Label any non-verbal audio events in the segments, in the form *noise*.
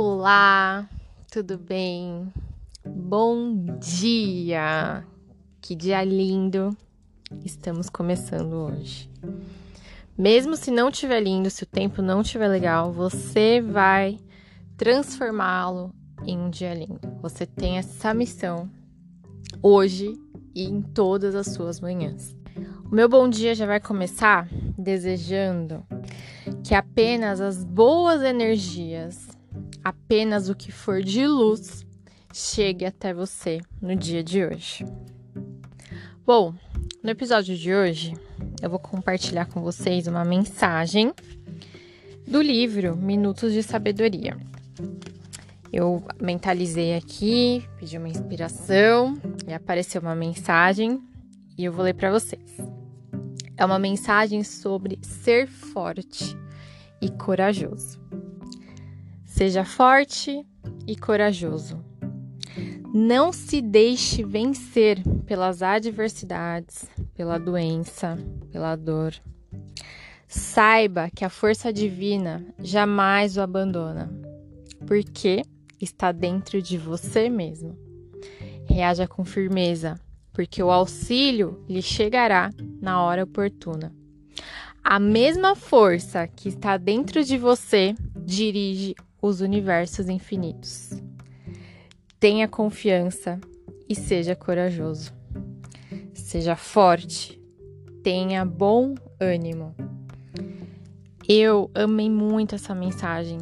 Olá, tudo bem? Bom dia! Que dia lindo estamos começando hoje. Mesmo se não tiver lindo, se o tempo não tiver legal, você vai transformá-lo em um dia lindo. Você tem essa missão hoje e em todas as suas manhãs. O meu bom dia já vai começar desejando que apenas as boas energias, apenas o que for de luz, chegue até você no dia de hoje. Bom, no episódio de hoje eu vou compartilhar com vocês uma mensagem do livro Minutos de Sabedoria. Eu mentalizei aqui, pedi uma inspiração e apareceu uma mensagem e eu vou ler para vocês. É uma mensagem sobre ser forte e corajoso. Seja forte e corajoso. Não se deixe vencer pelas adversidades, pela doença, pela dor. Saiba que a força divina jamais o abandona, porque está dentro de você mesmo. Reaja com firmeza, porque o auxílio lhe chegará na hora oportuna. A mesma força que está dentro de você dirige os universos infinitos. Tenha confiança e seja corajoso. Seja forte, tenha bom ânimo. Eu amei muito essa mensagem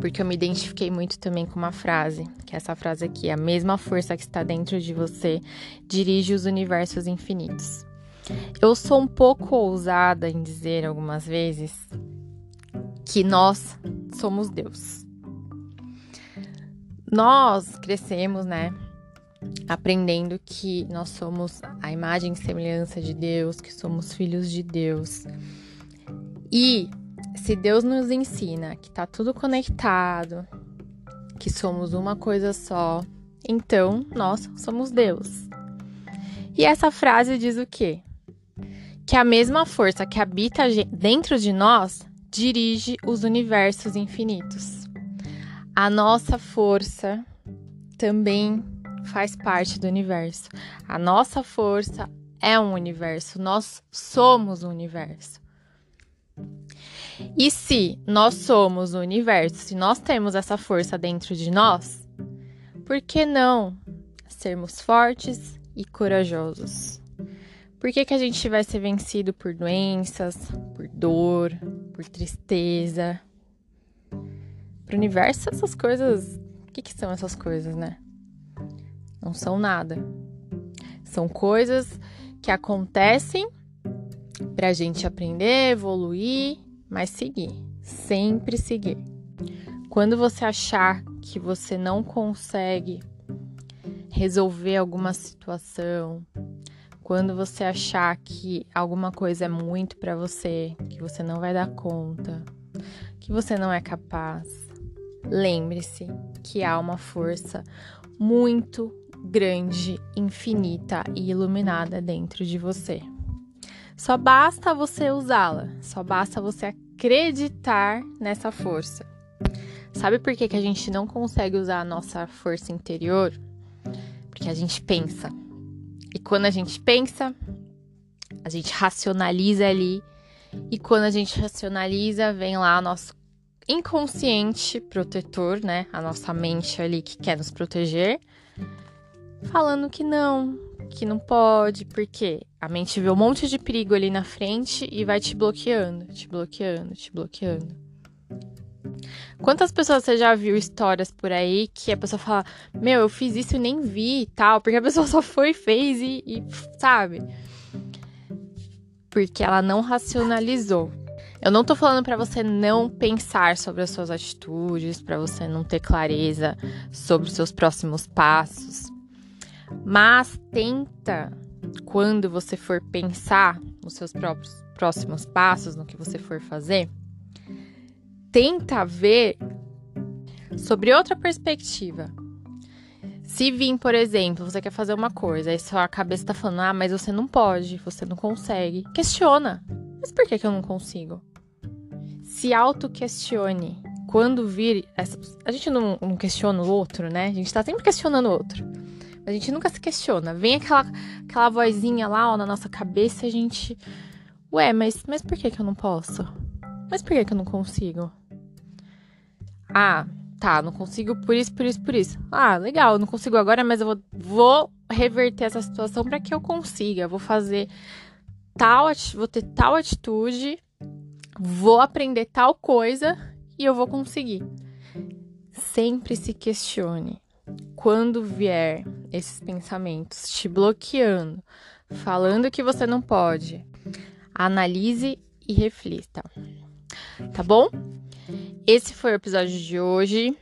porque eu me identifiquei muito também com uma frase, que é essa frase aqui: a mesma força que está dentro de você dirige os universos infinitos. Eu sou um pouco ousada em dizer algumas vezes que nós somos Deus. Nós crescemos, né? Aprendendo que nós somos a imagem e semelhança de Deus, que somos filhos de Deus. E se Deus nos ensina que tá tudo conectado, que somos uma coisa só, então nós somos Deus. E essa frase diz o quê? Que a mesma força que habita dentro de nós dirige os universos infinitos. A nossa força também faz parte do universo. A nossa força é um universo, nós somos o um universo. E se nós somos o universo, se nós temos essa força dentro de nós, por que não sermos fortes e corajosos? Por que, que a gente vai ser vencido por doenças, por dor, por tristeza? Para o universo, essas coisas. O que, que são essas coisas, né? Não são nada. São coisas que acontecem para a gente aprender, evoluir mas seguir, sempre seguir. Quando você achar que você não consegue resolver alguma situação, quando você achar que alguma coisa é muito para você, que você não vai dar conta, que você não é capaz, lembre-se que há uma força muito grande, infinita e iluminada dentro de você. Só basta você usá-la, só basta você acreditar nessa força. Sabe por que, que a gente não consegue usar a nossa força interior? Porque a gente pensa. E quando a gente pensa, a gente racionaliza ali. E quando a gente racionaliza, vem lá nosso inconsciente protetor, né? A nossa mente ali que quer nos proteger, falando que não, que não pode, porque a mente vê um monte de perigo ali na frente e vai te bloqueando, te bloqueando, te bloqueando. Quantas pessoas você já viu histórias por aí que a pessoa fala: Meu, eu fiz isso e nem vi e tal, porque a *laughs* pessoa só foi fez e, e sabe? Porque ela não racionalizou. Eu não tô falando para você não pensar sobre as suas atitudes, para você não ter clareza sobre os seus próximos passos. Mas tenta, quando você for pensar nos seus próprios próximos passos, no que você for fazer, tenta ver sobre outra perspectiva. Se vir, por exemplo, você quer fazer uma coisa, aí sua cabeça tá falando, ah, mas você não pode, você não consegue. Questiona. Mas por que, que eu não consigo? Se auto-questione quando vir. Essa, a gente não, não, questiona o outro, né? A gente tá sempre questionando o outro. Mas a gente nunca se questiona. Vem aquela, aquela vozinha lá ó, na nossa cabeça e a gente. Ué, mas, mas por que, que eu não posso? Mas por que, que eu não consigo? Ah, tá, não consigo por isso, por isso, por isso. Ah, legal, não consigo agora, mas eu vou, vou reverter essa situação para que eu consiga. vou fazer tal, vou ter tal atitude, vou aprender tal coisa e eu vou conseguir. Sempre se questione. Quando vier esses pensamentos te bloqueando, falando que você não pode, analise e reflita. Tá bom? Esse foi o episódio de hoje.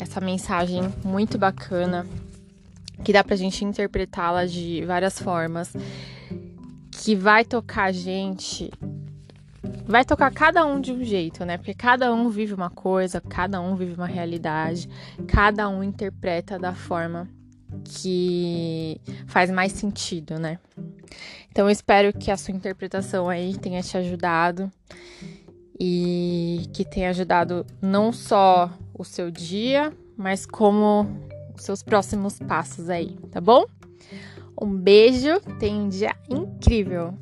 Essa mensagem muito bacana que dá pra gente interpretá-la de várias formas, que vai tocar a gente, vai tocar cada um de um jeito, né? Porque cada um vive uma coisa, cada um vive uma realidade, cada um interpreta da forma que faz mais sentido, né? Então eu espero que a sua interpretação aí tenha te ajudado e que tenha ajudado não só o seu dia, mas como os seus próximos passos aí, tá bom? Um beijo, tenha um dia incrível!